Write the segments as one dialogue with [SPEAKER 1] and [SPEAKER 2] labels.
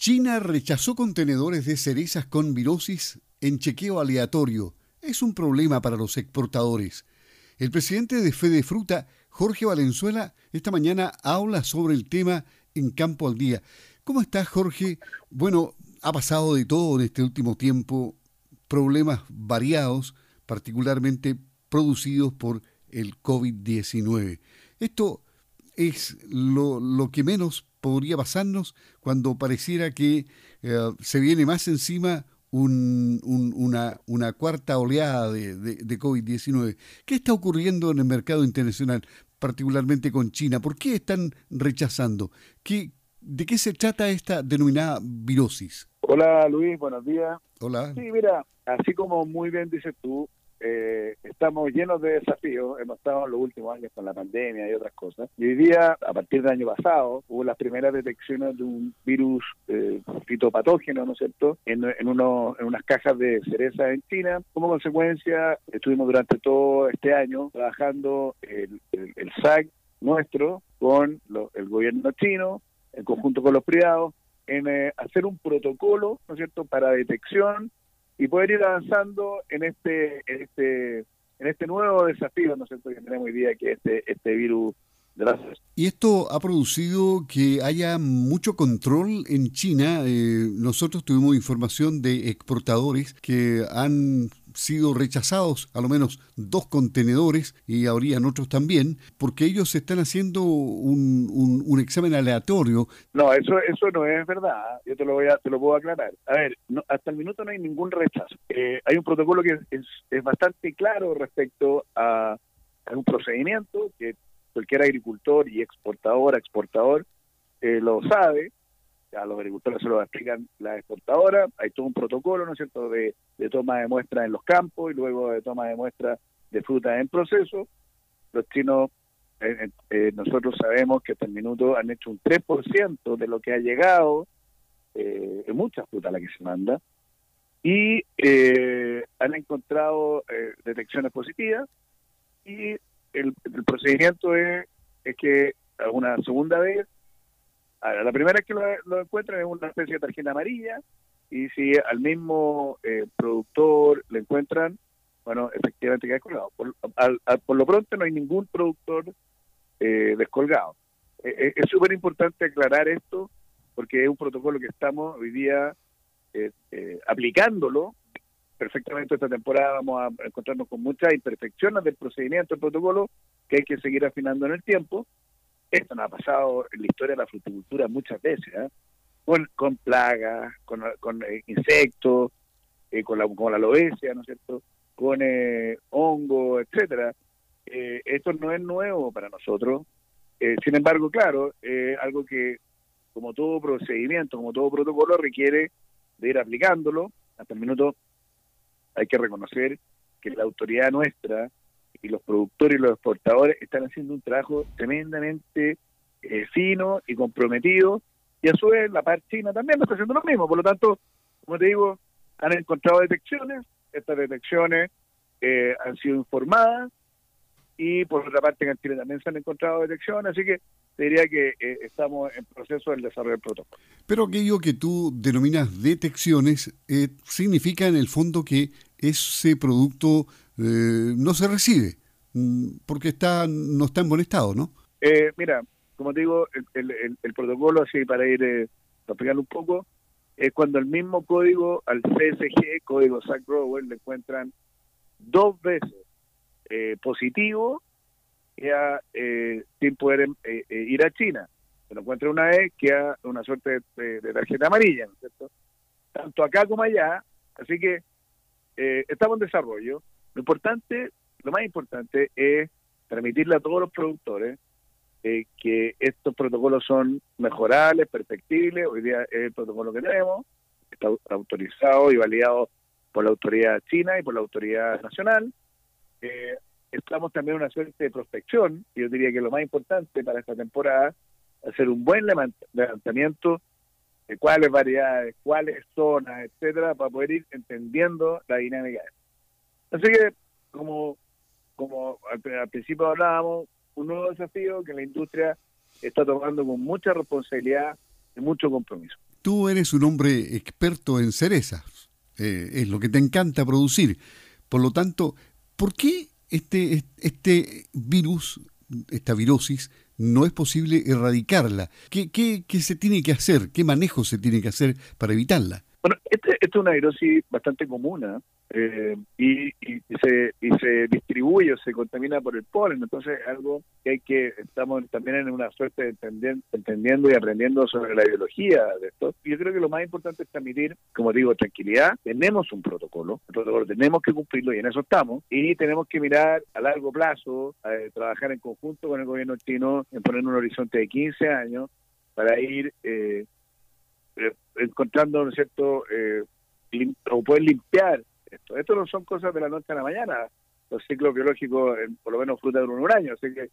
[SPEAKER 1] China rechazó contenedores de cerezas con virosis en chequeo aleatorio. Es un problema para los exportadores. El presidente de Fede Fruta, Jorge Valenzuela, esta mañana habla sobre el tema en Campo al Día. ¿Cómo estás, Jorge? Bueno, ha pasado de todo en este último tiempo, problemas variados, particularmente producidos por el COVID-19. Esto es lo, lo, que menos podría pasarnos cuando pareciera que eh, se viene más encima un, una, una, cuarta oleada de, de, COVID-19. ¿Qué está ocurriendo en el mercado internacional, particularmente con China? ¿Por qué están rechazando? ¿Qué, ¿De qué se trata esta denominada virosis?
[SPEAKER 2] Hola Luis, buenos días.
[SPEAKER 1] Hola.
[SPEAKER 2] Sí, mira, así como muy bien dices tú, eh, estamos llenos de desafíos, hemos estado en los últimos años con la pandemia y otras cosas. Y hoy día, a partir del año pasado, hubo las primeras detecciones de un virus eh, fitopatógeno, ¿no es cierto?, en, en, unas cajas de cereza en China. Como consecuencia, estuvimos durante todo este año trabajando el, el, SAC nuestro con el gobierno chino, en conjunto con los privados, en eh, hacer un protocolo, ¿no es cierto?, para detección y poder ir avanzando en este, en este, en este nuevo desafío, ¿no sé, que tenemos hoy día, que este, este virus la
[SPEAKER 1] Y esto ha producido que haya mucho control en China. Eh, nosotros tuvimos información de exportadores que han sido rechazados a lo menos dos contenedores y habrían otros también, porque ellos están haciendo un, un, examen aleatorio.
[SPEAKER 2] No, eso eso no es verdad. Yo te lo voy a, te lo puedo aclarar. A ver, hasta el minuto no hay ningún rechazo. Eh, hay un protocolo que es, es bastante claro respecto a, a, un procedimiento que cualquier agricultor y exportador, exportador eh, lo sabe a los agricultores se lo explican las exportadoras, hay todo un protocolo, ¿no es cierto?, de, toma de muestras en los campos y luego de toma de muestras de frutas en proceso. Los chinos, eh, eh, eh, nosotros sabemos que hasta el minuto han hecho un 3% de lo que ha llegado, eh, en muchas frutas la que se manda, y han encontrado detecciones positivas y el, el procedimiento es, es que una segunda vez la primera vez que lo, encuentran es una especie de tarjeta amarilla y si al mismo eh, productor le encuentran, bueno, efectivamente queda colgado. Por, por lo pronto no hay ningún productor eh, descolgado. Eh, es súper importante aclarar esto porque es un protocolo que estamos hoy día aplicándolo perfectamente esta temporada vamos a encontrarnos con muchas imperfecciones del procedimiento del protocolo que hay que seguir afinando en el tiempo esto nos ha pasado en la historia de la fruticultura muchas veces, ¿eh? con, con plagas, con, con eh, insectos, eh, con, la, con la ¿no es cierto? Con eh, hongo, etcétera. esto no es nuevo para nosotros. sin embargo, claro, algo que, como todo procedimiento, como todo protocolo, requiere de ir aplicándolo. Hasta el minuto hay que reconocer que la autoridad nuestra y los productores y los exportadores están haciendo un trabajo tremendamente eh, fino y comprometido, y a su vez la parte china también está haciendo lo mismo. Por lo tanto, como te digo, han encontrado detecciones, estas detecciones eh, han sido informadas, y por otra parte en Chile también se han encontrado detecciones, así que te diría que eh, estamos en proceso del desarrollo del protocolo.
[SPEAKER 1] Pero aquello que tú denominas detecciones significa en el fondo que ese producto eh, no se recibe mm, porque está no está en buen estado, ¿no?
[SPEAKER 2] Eh, mira, como te digo, el, el, protocolo, así para ir eh, un poco, es cuando el mismo código al CSG, código Zach Grower, le encuentran dos veces eh, positivo ya sin poder ir a China. Se lo encuentra una vez, queda una suerte de, de tarjeta amarilla, ¿no es cierto? Tanto acá como allá, así que estamos en desarrollo lo importante, lo más importante es transmitirle a todos los productores eh, que estos protocolos son mejorables, perfectibles. Hoy día es el protocolo que tenemos, está autorizado y validado por la autoridad china y por la autoridad nacional. Eh, estamos también en una suerte de prospección, y yo diría que lo más importante para esta temporada hacer un buen levantamiento de cuáles variedades, cuáles zonas, etcétera, para poder ir entendiendo la dinámica. Así que, como, como al, principio hablábamos, un nuevo desafío que la industria está tomando con mucha responsabilidad y mucho compromiso.
[SPEAKER 1] Tú eres un hombre experto en cerezas, eh, es lo que te encanta producir. Por lo tanto, ¿por qué este, este virus, esta virosis, no es posible erradicarla? ¿Qué, qué, qué se tiene que hacer? ¿Qué manejo se tiene que hacer para evitarla?
[SPEAKER 2] Bueno, esta este es una virosis bastante común ¿ah? eh, y, y, se, y se distribuye o se contamina por el polen, entonces es algo que hay que, estamos también en una suerte de entendiendo, y aprendiendo sobre la biología de esto. Yo creo que lo más importante es transmitir, como digo, tranquilidad. Tenemos un protocolo, el protocolo tenemos que cumplirlo y en eso estamos, y tenemos que mirar a largo plazo, eh, trabajar en conjunto con el gobierno chino en poner un horizonte de 15 años para ir... Eh, eh, encontrando, ¿no es cierto?, eh, o poder limpiar esto. Esto no son cosas de la noche a la mañana. Los ciclos biológicos, por lo menos, fruta de un año. Así que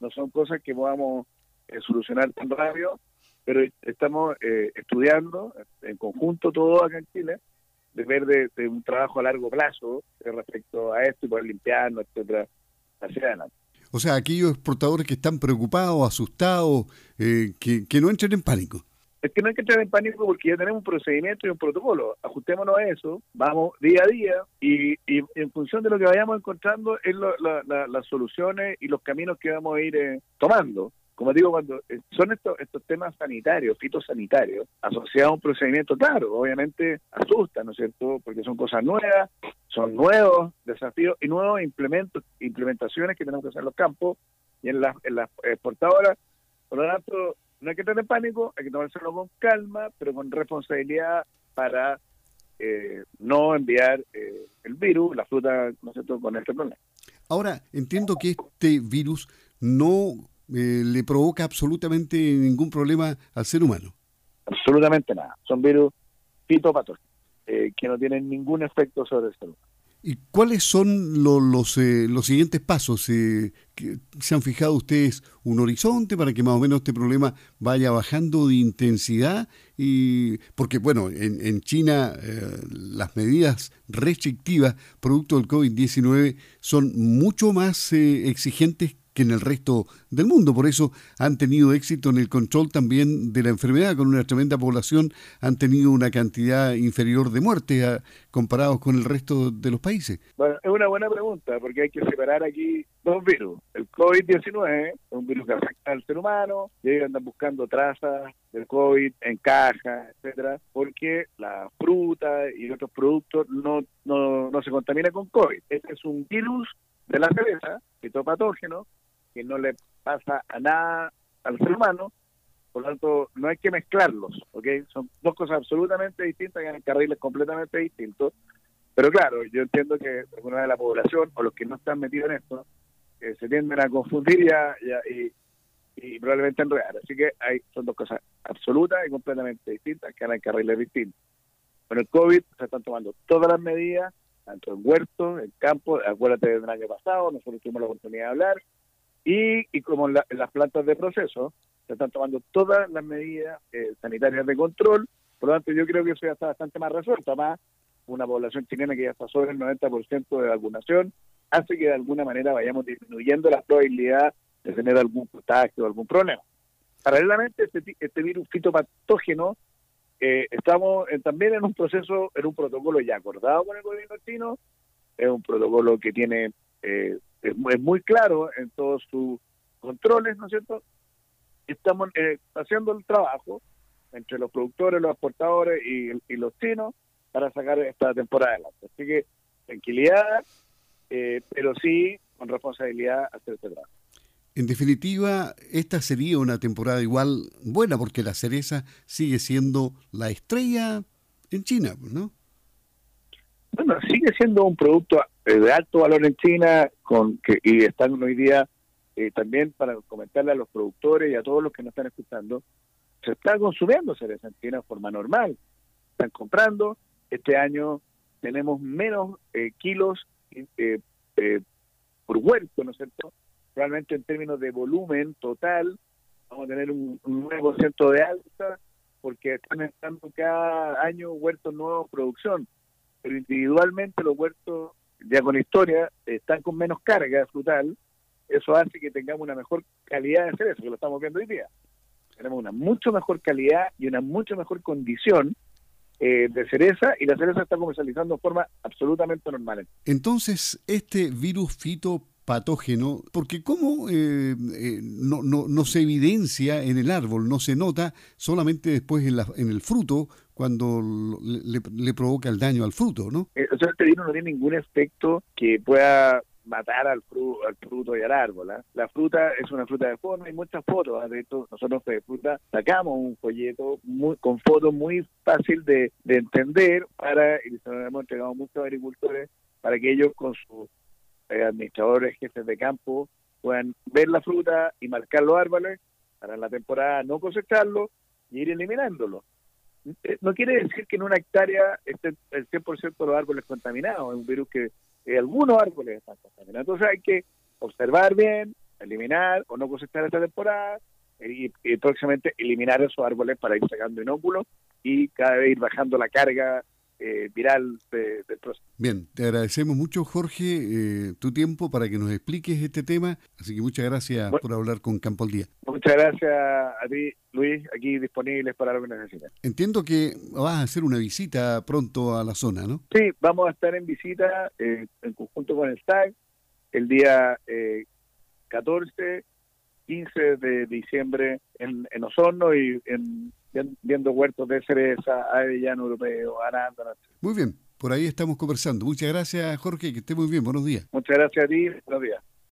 [SPEAKER 2] no son cosas que podamos eh, solucionar tan rápido, pero estamos estudiando en conjunto todo acá en Chile, de ver de, un trabajo a largo plazo respecto a esto y poder limpiarnos, etcétera, hacia adelante.
[SPEAKER 1] O sea, aquellos exportadores que están preocupados, asustados, que, que no entren en pánico
[SPEAKER 2] es que no hay que entrar en pánico porque ya tenemos un procedimiento y un protocolo. Ajustémonos a eso, vamos día a día y, y en función de lo que vayamos encontrando es las soluciones y los caminos que vamos a ir eh, tomando. Como digo, cuando eh, son estos, estos temas sanitarios, fitosanitarios, asociados a un procedimiento, claro, obviamente asusta, ¿no es cierto? Porque son cosas nuevas, son nuevos desafíos y nuevos implementos, implementaciones que tenemos que hacer en los campos y en las, en las exportadoras. Por lo tanto, no hay que tener pánico, hay que tomárselo con calma, pero con responsabilidad para eh, no enviar eh, el virus, la fruta, ¿no sé, con este problema.
[SPEAKER 1] Ahora, entiendo que este virus no eh, le provoca absolutamente ningún problema al ser humano.
[SPEAKER 2] Absolutamente nada. Son virus fitopatógenos que no tienen ningún efecto sobre el ser humano.
[SPEAKER 1] ¿Y cuáles son los, eh, los siguientes pasos? Eh, que ¿Se han fijado ustedes un horizonte para que más o menos este problema vaya bajando de intensidad? Y, porque, bueno, en, en China eh, las medidas restrictivas producto del COVID-19 son mucho más exigentes que en el resto del mundo. Por eso han tenido éxito en el control también de la enfermedad, con una tremenda población, han tenido una cantidad inferior de muertes a, comparados con el resto de los países.
[SPEAKER 2] Bueno, es una buena pregunta, porque hay que separar aquí dos virus. El COVID-19 es un virus que afecta al ser humano, y ellos andan buscando trazas del COVID en cajas, etcétera, porque la fruta y otros productos no, no, no se contaminan con COVID. Este es un virus de la cereza, fitopatógeno, que no le pasa a nada al ser humano, por lo tanto no hay que mezclarlos, ¿ok? Son dos cosas absolutamente distintas, que en carriles completamente distintos, pero claro, yo entiendo que alguna de la población o los que no están metidos en esto eh, se tienden a confundir y, y, probablemente enredar, así que hay, son dos cosas absolutas y completamente distintas que en carriles distintos. Con el COVID se están tomando todas las medidas, tanto en huertos, en campos, acuérdate del año pasado, nosotros tuvimos la oportunidad de hablar, y, como en, las plantas de proceso se están tomando todas las medidas eh, sanitarias de control, por lo tanto yo creo que eso ya está bastante más resuelto, más una población chilena que ya está sobre el 90% de vacunación, hace que de alguna manera vayamos disminuyendo la probabilidad de tener algún contagio o algún problema. Paralelamente, este, este virus fitopatógeno, eh, estamos también en un proceso, en un protocolo ya acordado con el gobierno chino, es un protocolo que tiene eh, es, muy claro en todos sus controles, ¿no es cierto? Estamos eh, haciendo el trabajo entre los productores, los exportadores y, los chinos para sacar esta temporada adelante. Así que tranquilidad, eh, pero sí con responsabilidad hacer este trabajo.
[SPEAKER 1] En definitiva, esta sería una temporada igual buena porque la cereza sigue siendo la estrella en China, ¿no?
[SPEAKER 2] Bueno, sigue siendo un producto eh, de alto valor en China con que y están hoy día eh, también para comentarle a los productores y a todos los que nos están escuchando se está consumiendo cereza en China de forma normal. Están comprando. Este año tenemos menos eh, kilos por huerto no es cierto realmente en términos de volumen total vamos a tener un, un 9% de alta porque están entrando cada año huertos nuevos producción pero individualmente los huertos ya con historia, están con menos carga frutal, eso hace que tengamos una mejor calidad de cereza, que lo estamos viendo hoy día. tenemos una mucho mejor calidad y una mucho mejor condición eh, de cereza y la cereza está comercializando de forma absolutamente normal.
[SPEAKER 1] Entonces, este virus fitopatógeno, porque cómo eh, eh, no, no, no, se evidencia en el árbol, no se nota solamente después en, la, en el fruto cuando le, le, provoca el daño al fruto, ¿no?
[SPEAKER 2] o sea, este virus no tiene ningún efecto que pueda matar al, fruto, al fruto y al árbol. ¿eh? La fruta es una fruta de forma, hay muchas fotos. ¿eh? De hecho, nosotros de fruta sacamos un folleto muy, con fotos muy fácil de, de entender para, y se lo hemos entregado a muchos agricultores para que ellos con sus eh, administradores, jefes de campo, puedan ver la fruta y marcar los árboles para en la temporada no cosecharlo y ir eliminándolo. Eh, no quiere decir que en una hectárea esté el 100% de los árboles contaminados, es un virus que eh, algunos árboles están contaminados. Entonces hay que observar bien, eliminar o no cosechar esta temporada y, próximamente eliminar esos árboles para ir sacando inóculos y cada vez ir bajando la carga eh, viral del proceso.
[SPEAKER 1] Bien, te agradecemos mucho, Jorge, eh, tu tiempo para que nos expliques este tema. Así que muchas gracias por hablar con Campo al Día.
[SPEAKER 2] Muchas gracias a ti, Luis, aquí disponibles para lo que necesiten.
[SPEAKER 1] Entiendo que vas a hacer una visita pronto a la zona, ¿no?
[SPEAKER 2] Sí, vamos a estar en visita eh, en conjunto con el STAG el día eh, 14, 15 de diciembre en, en Osorno y en, viendo huertos de cereza, avellano europeo, arándano.
[SPEAKER 1] Muy bien, por ahí estamos conversando. Muchas gracias, Jorge, que esté muy bien. Buenos días.
[SPEAKER 2] Muchas gracias a ti. Buenos días.